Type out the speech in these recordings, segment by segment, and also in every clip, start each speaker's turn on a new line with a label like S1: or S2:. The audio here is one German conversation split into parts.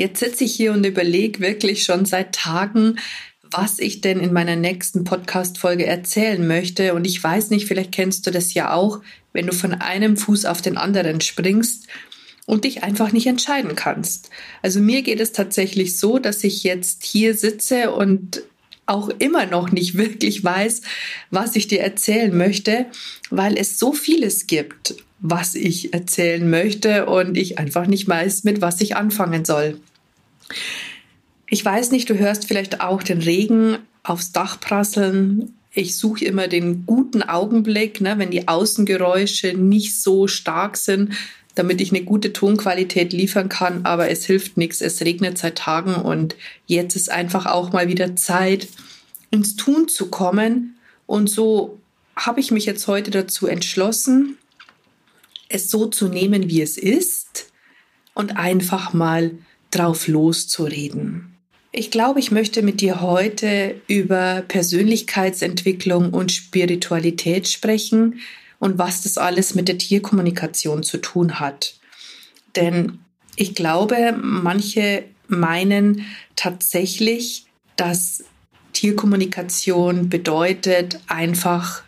S1: Jetzt sitze ich hier und überlege wirklich schon seit Tagen, was ich denn in meiner nächsten Podcast-Folge erzählen möchte. Und ich weiß nicht, vielleicht kennst du das ja auch, wenn du von einem Fuß auf den anderen springst und dich einfach nicht entscheiden kannst. Also mir geht es tatsächlich so, dass ich jetzt hier sitze und auch immer noch nicht wirklich weiß, was ich dir erzählen möchte, weil es so vieles gibt, was ich erzählen möchte und ich einfach nicht weiß, mit was ich anfangen soll. Ich weiß nicht, du hörst vielleicht auch den Regen aufs Dach prasseln. Ich suche immer den guten Augenblick, ne, wenn die Außengeräusche nicht so stark sind, damit ich eine gute Tonqualität liefern kann. Aber es hilft nichts. Es regnet seit Tagen und jetzt ist einfach auch mal wieder Zeit, ins Tun zu kommen. Und so habe ich mich jetzt heute dazu entschlossen, es so zu nehmen, wie es ist und einfach mal drauf loszureden. Ich glaube, ich möchte mit dir heute über Persönlichkeitsentwicklung und Spiritualität sprechen und was das alles mit der Tierkommunikation zu tun hat. Denn ich glaube, manche meinen tatsächlich, dass Tierkommunikation bedeutet, einfach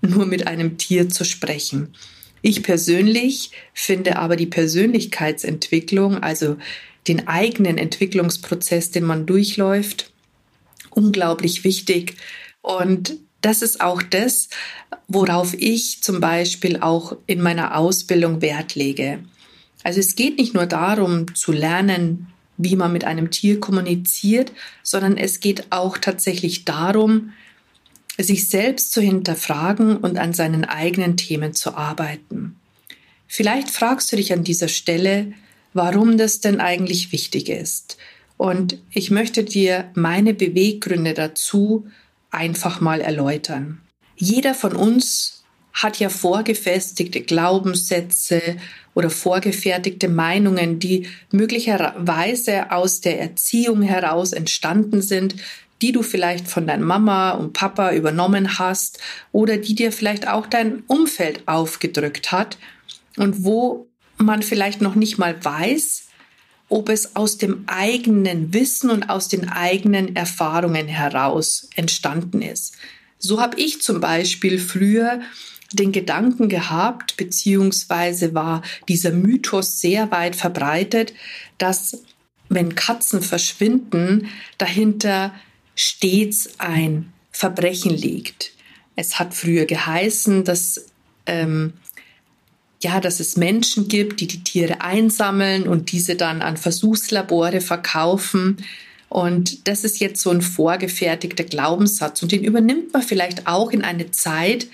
S1: nur mit einem Tier zu sprechen. Ich persönlich finde aber die Persönlichkeitsentwicklung, also den eigenen Entwicklungsprozess, den man durchläuft, unglaublich wichtig. Und das ist auch das, worauf ich zum Beispiel auch in meiner Ausbildung Wert lege. Also es geht nicht nur darum zu lernen, wie man mit einem Tier kommuniziert, sondern es geht auch tatsächlich darum, sich selbst zu hinterfragen und an seinen eigenen Themen zu arbeiten. Vielleicht fragst du dich an dieser Stelle, warum das denn eigentlich wichtig ist. Und ich möchte dir meine Beweggründe dazu einfach mal erläutern. Jeder von uns hat ja vorgefestigte Glaubenssätze oder vorgefertigte Meinungen, die möglicherweise aus der Erziehung heraus entstanden sind, die du vielleicht von deiner Mama und Papa übernommen hast oder die dir vielleicht auch dein Umfeld aufgedrückt hat und wo man vielleicht noch nicht mal weiß, ob es aus dem eigenen Wissen und aus den eigenen Erfahrungen heraus entstanden ist. So habe ich zum Beispiel früher den Gedanken gehabt, beziehungsweise war dieser Mythos sehr weit verbreitet, dass wenn Katzen verschwinden, dahinter stets ein Verbrechen liegt. Es hat früher geheißen, dass ähm, ja, dass es Menschen gibt, die die Tiere einsammeln und diese dann an Versuchslabore verkaufen. Und das ist jetzt so ein vorgefertigter Glaubenssatz und den übernimmt man vielleicht auch in eine Zeit,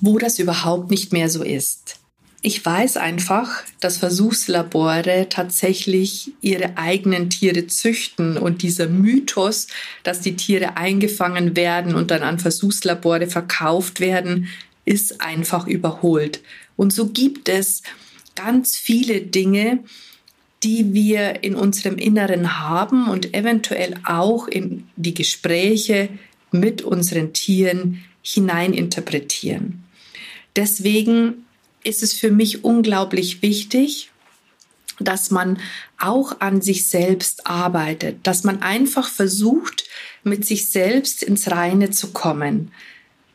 S1: wo das überhaupt nicht mehr so ist. Ich weiß einfach, dass Versuchslabore tatsächlich ihre eigenen Tiere züchten und dieser Mythos, dass die Tiere eingefangen werden und dann an Versuchslabore verkauft werden, ist einfach überholt. Und so gibt es ganz viele Dinge, die wir in unserem Inneren haben und eventuell auch in die Gespräche mit unseren Tieren hineininterpretieren. Deswegen ist es für mich unglaublich wichtig, dass man auch an sich selbst arbeitet, dass man einfach versucht, mit sich selbst ins Reine zu kommen,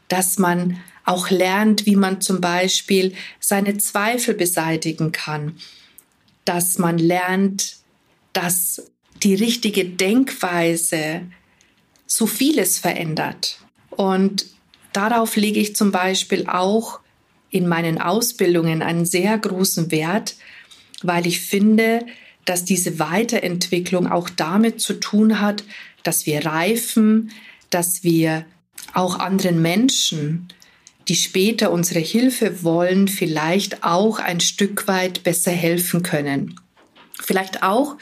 S1: dass man auch lernt, wie man zum Beispiel seine Zweifel beseitigen kann, dass man lernt, dass die richtige Denkweise so vieles verändert. Und darauf lege ich zum Beispiel auch in meinen Ausbildungen einen sehr großen Wert, weil ich finde, dass diese Weiterentwicklung auch damit zu tun hat, dass wir reifen, dass wir auch anderen Menschen die später unsere Hilfe wollen, vielleicht auch ein Stück weit besser helfen können. Vielleicht auch,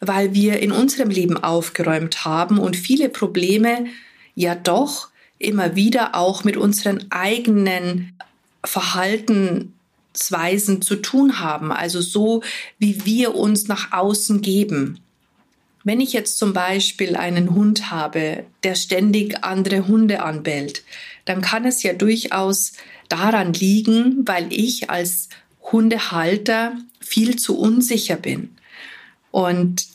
S1: weil wir in unserem Leben aufgeräumt haben und viele Probleme ja doch immer wieder auch mit unseren eigenen Verhaltensweisen zu tun haben, also so, wie wir uns nach außen geben. Wenn ich jetzt zum Beispiel einen Hund habe, der ständig andere Hunde anbellt, dann kann es ja durchaus daran liegen, weil ich als Hundehalter viel zu unsicher bin. Und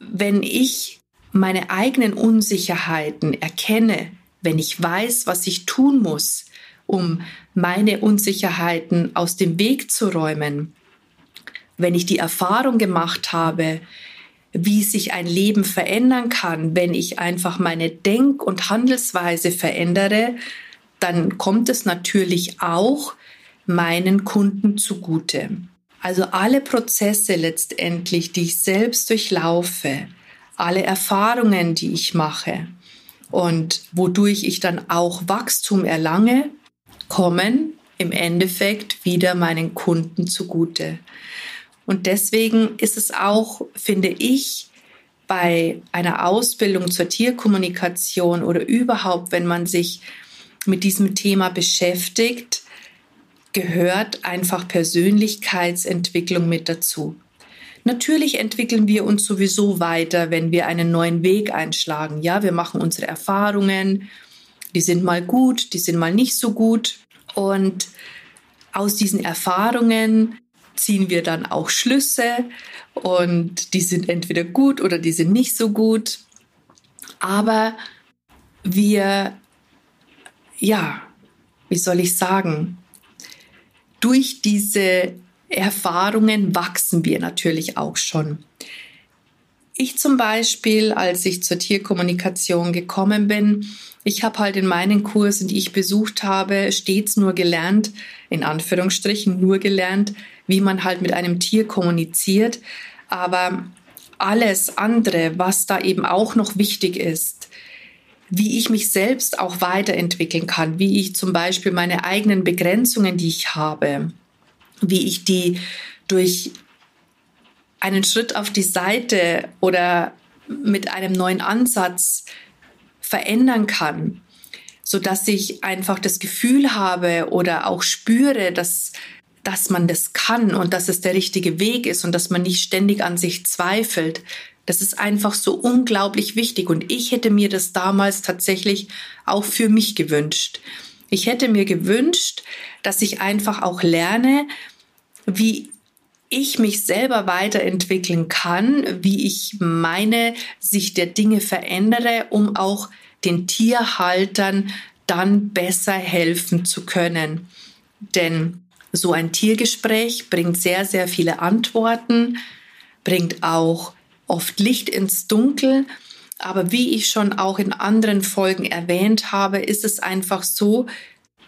S1: wenn ich meine eigenen Unsicherheiten erkenne, wenn ich weiß, was ich tun muss, um meine Unsicherheiten aus dem Weg zu räumen, wenn ich die Erfahrung gemacht habe, wie sich ein Leben verändern kann, wenn ich einfach meine Denk- und Handelsweise verändere, dann kommt es natürlich auch meinen Kunden zugute. Also alle Prozesse letztendlich, die ich selbst durchlaufe, alle Erfahrungen, die ich mache und wodurch ich dann auch Wachstum erlange, kommen im Endeffekt wieder meinen Kunden zugute. Und deswegen ist es auch, finde ich, bei einer Ausbildung zur Tierkommunikation oder überhaupt, wenn man sich mit diesem Thema beschäftigt, gehört einfach Persönlichkeitsentwicklung mit dazu. Natürlich entwickeln wir uns sowieso weiter, wenn wir einen neuen Weg einschlagen. Ja, wir machen unsere Erfahrungen, die sind mal gut, die sind mal nicht so gut. Und aus diesen Erfahrungen ziehen wir dann auch Schlüsse und die sind entweder gut oder die sind nicht so gut. Aber wir, ja, wie soll ich sagen, durch diese Erfahrungen wachsen wir natürlich auch schon. Ich zum Beispiel, als ich zur Tierkommunikation gekommen bin, ich habe halt in meinen Kursen, die ich besucht habe, stets nur gelernt, in Anführungsstrichen nur gelernt, wie man halt mit einem Tier kommuniziert. Aber alles andere, was da eben auch noch wichtig ist, wie ich mich selbst auch weiterentwickeln kann, wie ich zum Beispiel meine eigenen Begrenzungen, die ich habe, wie ich die durch einen Schritt auf die Seite oder mit einem neuen Ansatz verändern kann, so dass ich einfach das Gefühl habe oder auch spüre, dass dass man das kann und dass es der richtige Weg ist und dass man nicht ständig an sich zweifelt, das ist einfach so unglaublich wichtig und ich hätte mir das damals tatsächlich auch für mich gewünscht. Ich hätte mir gewünscht, dass ich einfach auch lerne, wie ich mich selber weiterentwickeln kann, wie ich meine Sicht der Dinge verändere, um auch den Tierhaltern dann besser helfen zu können. Denn so ein Tiergespräch bringt sehr, sehr viele Antworten, bringt auch oft Licht ins Dunkel. Aber wie ich schon auch in anderen Folgen erwähnt habe, ist es einfach so,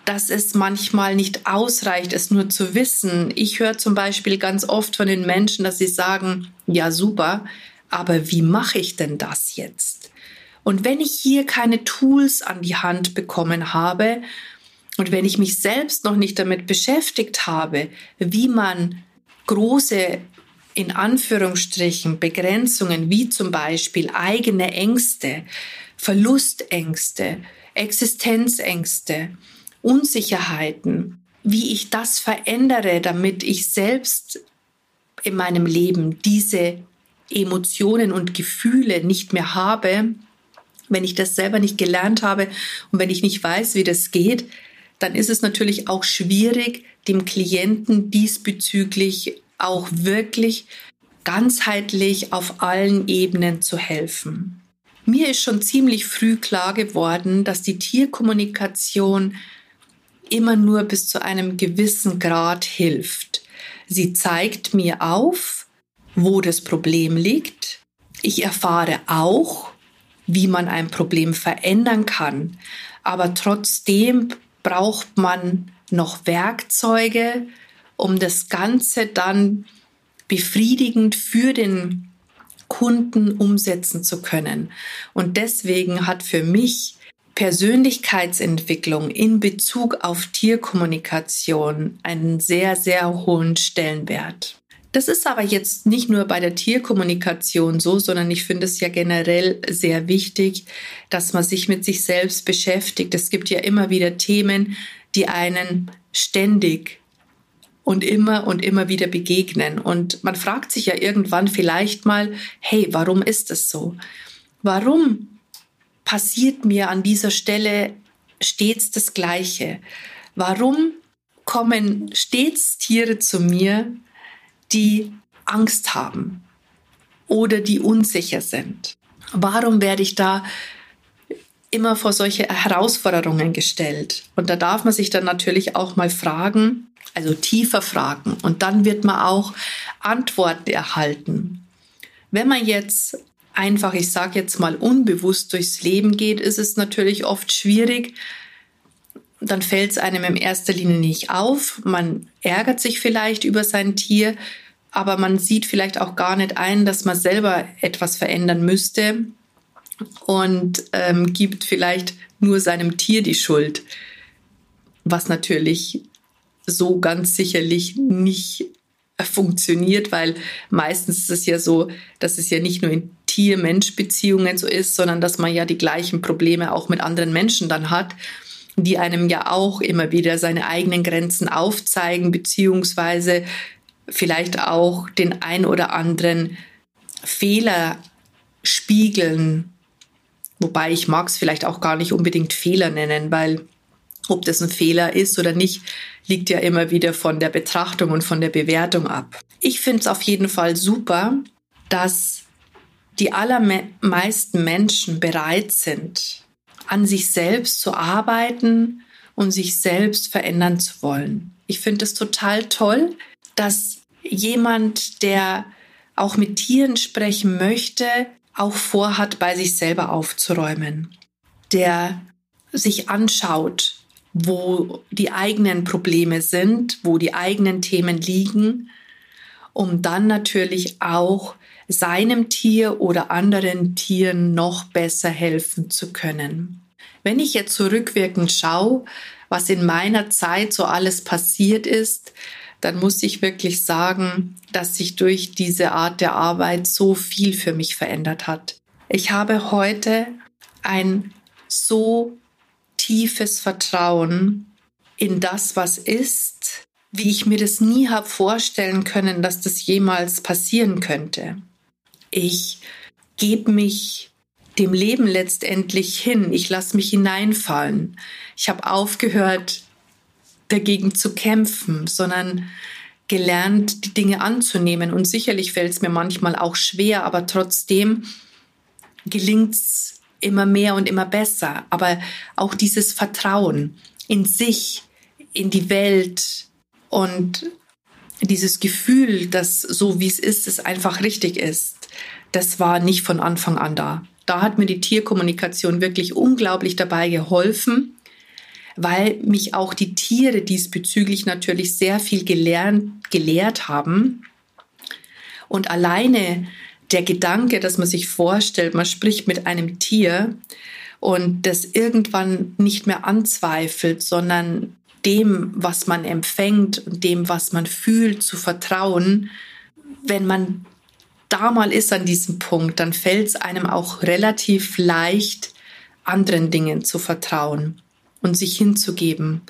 S1: dass es manchmal nicht ausreicht, es nur zu wissen. Ich höre zum Beispiel ganz oft von den Menschen, dass sie sagen, ja super, aber wie mache ich denn das jetzt? Und wenn ich hier keine Tools an die Hand bekommen habe und wenn ich mich selbst noch nicht damit beschäftigt habe, wie man große in Anführungsstrichen Begrenzungen wie zum Beispiel eigene Ängste, Verlustängste, Existenzängste, Unsicherheiten, wie ich das verändere, damit ich selbst in meinem Leben diese Emotionen und Gefühle nicht mehr habe, wenn ich das selber nicht gelernt habe und wenn ich nicht weiß, wie das geht, dann ist es natürlich auch schwierig, dem Klienten diesbezüglich auch wirklich ganzheitlich auf allen Ebenen zu helfen. Mir ist schon ziemlich früh klar geworden, dass die Tierkommunikation immer nur bis zu einem gewissen Grad hilft. Sie zeigt mir auf, wo das Problem liegt. Ich erfahre auch, wie man ein Problem verändern kann. Aber trotzdem braucht man noch Werkzeuge, um das Ganze dann befriedigend für den Kunden umsetzen zu können. Und deswegen hat für mich Persönlichkeitsentwicklung in Bezug auf Tierkommunikation einen sehr, sehr hohen Stellenwert. Das ist aber jetzt nicht nur bei der Tierkommunikation so, sondern ich finde es ja generell sehr wichtig, dass man sich mit sich selbst beschäftigt. Es gibt ja immer wieder Themen, die einen ständig und immer und immer wieder begegnen. Und man fragt sich ja irgendwann vielleicht mal, hey, warum ist es so? Warum passiert mir an dieser Stelle stets das Gleiche? Warum kommen stets Tiere zu mir, die Angst haben oder die unsicher sind? Warum werde ich da immer vor solche Herausforderungen gestellt? Und da darf man sich dann natürlich auch mal fragen, also tiefer fragen. Und dann wird man auch Antworten erhalten. Wenn man jetzt einfach, ich sage jetzt mal, unbewusst durchs Leben geht, ist es natürlich oft schwierig. Dann fällt es einem in erster Linie nicht auf. Man ärgert sich vielleicht über sein Tier, aber man sieht vielleicht auch gar nicht ein, dass man selber etwas verändern müsste und ähm, gibt vielleicht nur seinem Tier die Schuld, was natürlich so ganz sicherlich nicht funktioniert, weil meistens ist es ja so, dass es ja nicht nur in Tier-Mensch-Beziehungen so ist, sondern dass man ja die gleichen Probleme auch mit anderen Menschen dann hat, die einem ja auch immer wieder seine eigenen Grenzen aufzeigen, beziehungsweise vielleicht auch den ein oder anderen Fehler spiegeln. Wobei ich mag es vielleicht auch gar nicht unbedingt Fehler nennen, weil ob das ein Fehler ist oder nicht, liegt ja immer wieder von der Betrachtung und von der Bewertung ab. Ich finde es auf jeden Fall super, dass die allermeisten Menschen bereit sind, an sich selbst zu arbeiten und sich selbst verändern zu wollen. Ich finde es total toll, dass jemand, der auch mit Tieren sprechen möchte, auch vorhat, bei sich selber aufzuräumen, der sich anschaut, wo die eigenen Probleme sind, wo die eigenen Themen liegen, um dann natürlich auch seinem Tier oder anderen Tieren noch besser helfen zu können. Wenn ich jetzt zurückwirkend schaue, was in meiner Zeit so alles passiert ist, dann muss ich wirklich sagen, dass sich durch diese Art der Arbeit so viel für mich verändert hat. Ich habe heute ein so tiefes Vertrauen in das, was ist, wie ich mir das nie habe vorstellen können, dass das jemals passieren könnte. Ich gebe mich dem Leben letztendlich hin. Ich lasse mich hineinfallen. Ich habe aufgehört, dagegen zu kämpfen, sondern gelernt, die Dinge anzunehmen. Und sicherlich fällt es mir manchmal auch schwer, aber trotzdem gelingt es immer mehr und immer besser. Aber auch dieses Vertrauen in sich, in die Welt und dieses Gefühl, dass so wie es ist, es einfach richtig ist, das war nicht von Anfang an da. Da hat mir die Tierkommunikation wirklich unglaublich dabei geholfen, weil mich auch die Tiere diesbezüglich natürlich sehr viel gelernt, gelehrt haben. Und alleine der Gedanke, dass man sich vorstellt, man spricht mit einem Tier und das irgendwann nicht mehr anzweifelt, sondern dem, was man empfängt und dem, was man fühlt, zu vertrauen, wenn man da mal ist an diesem Punkt, dann fällt es einem auch relativ leicht, anderen Dingen zu vertrauen und sich hinzugeben.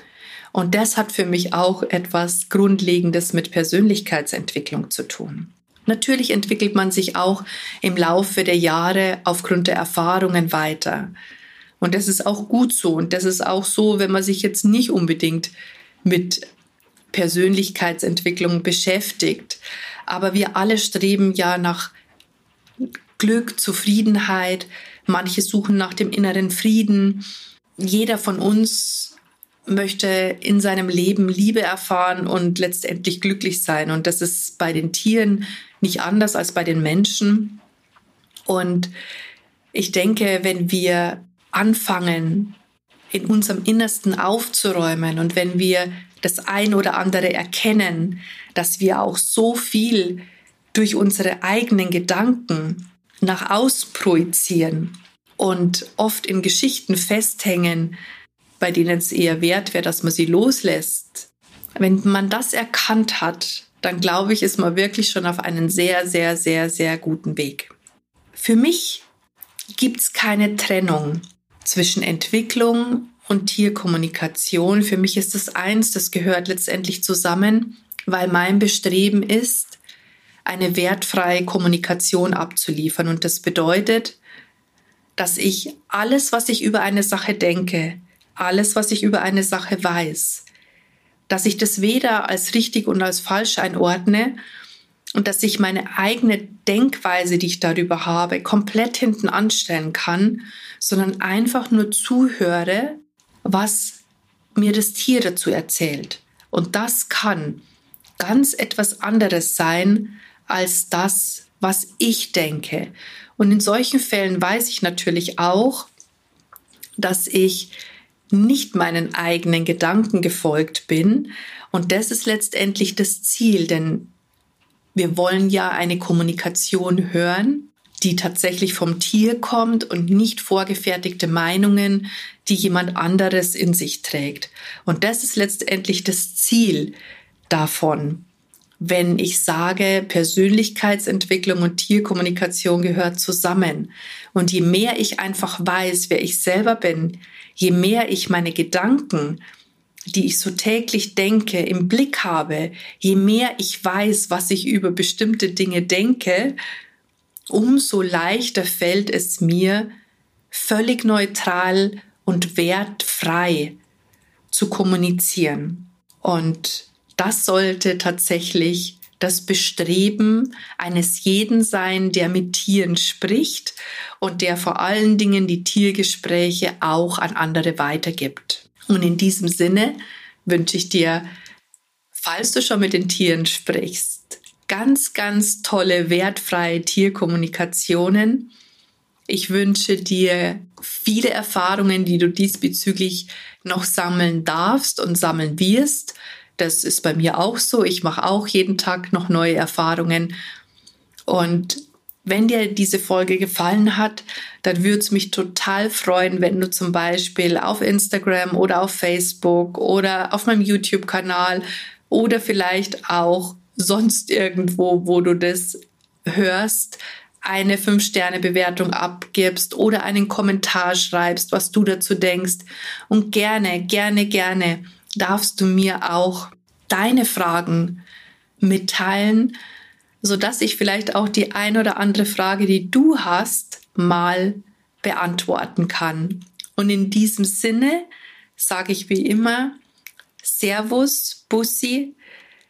S1: Und das hat für mich auch etwas Grundlegendes mit Persönlichkeitsentwicklung zu tun. Natürlich entwickelt man sich auch im Laufe der Jahre aufgrund der Erfahrungen weiter. Und das ist auch gut so. Und das ist auch so, wenn man sich jetzt nicht unbedingt mit Persönlichkeitsentwicklung beschäftigt. Aber wir alle streben ja nach Glück, Zufriedenheit. Manche suchen nach dem inneren Frieden. Jeder von uns möchte in seinem Leben Liebe erfahren und letztendlich glücklich sein. Und das ist bei den Tieren nicht anders als bei den Menschen. Und ich denke, wenn wir anfangen, in unserem Innersten aufzuräumen und wenn wir das ein oder andere erkennen, dass wir auch so viel durch unsere eigenen Gedanken nach außen projizieren und oft in Geschichten festhängen, bei denen es eher wert wäre, dass man sie loslässt. Wenn man das erkannt hat, dann glaube ich, ist man wirklich schon auf einen sehr, sehr, sehr, sehr guten Weg. Für mich gibt es keine Trennung zwischen Entwicklung und Tierkommunikation. Für mich ist das eins, das gehört letztendlich zusammen, weil mein Bestreben ist, eine wertfreie Kommunikation abzuliefern. Und das bedeutet, dass ich alles, was ich über eine Sache denke, alles, was ich über eine Sache weiß, dass ich das weder als richtig und als falsch einordne und dass ich meine eigene Denkweise, die ich darüber habe, komplett hinten anstellen kann, sondern einfach nur zuhöre, was mir das Tier dazu erzählt. Und das kann ganz etwas anderes sein als das, was ich denke. Und in solchen Fällen weiß ich natürlich auch, dass ich nicht meinen eigenen Gedanken gefolgt bin. Und das ist letztendlich das Ziel, denn wir wollen ja eine Kommunikation hören, die tatsächlich vom Tier kommt und nicht vorgefertigte Meinungen, die jemand anderes in sich trägt. Und das ist letztendlich das Ziel davon. Wenn ich sage, Persönlichkeitsentwicklung und Tierkommunikation gehört zusammen. Und je mehr ich einfach weiß, wer ich selber bin, je mehr ich meine Gedanken, die ich so täglich denke, im Blick habe, je mehr ich weiß, was ich über bestimmte Dinge denke, umso leichter fällt es mir, völlig neutral und wertfrei zu kommunizieren. Und das sollte tatsächlich das Bestreben eines jeden sein, der mit Tieren spricht und der vor allen Dingen die Tiergespräche auch an andere weitergibt. Und in diesem Sinne wünsche ich dir, falls du schon mit den Tieren sprichst, ganz, ganz tolle, wertfreie Tierkommunikationen. Ich wünsche dir viele Erfahrungen, die du diesbezüglich noch sammeln darfst und sammeln wirst. Das ist bei mir auch so. Ich mache auch jeden Tag noch neue Erfahrungen. Und wenn dir diese Folge gefallen hat, dann würde es mich total freuen, wenn du zum Beispiel auf Instagram oder auf Facebook oder auf meinem YouTube-Kanal oder vielleicht auch sonst irgendwo, wo du das hörst, eine 5-Sterne-Bewertung abgibst oder einen Kommentar schreibst, was du dazu denkst. Und gerne, gerne, gerne darfst du mir auch deine Fragen mitteilen, so dass ich vielleicht auch die ein oder andere Frage, die du hast, mal beantworten kann. Und in diesem Sinne sage ich wie immer Servus, Bussi.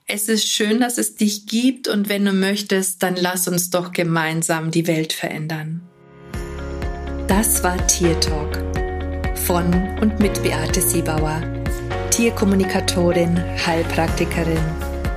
S1: Es ist schön, dass es dich gibt und wenn du möchtest, dann lass uns doch gemeinsam die Welt verändern.
S2: Das war Tier Talk von und mit Beate Siebauer Tierkommunikatorin, Heilpraktikerin,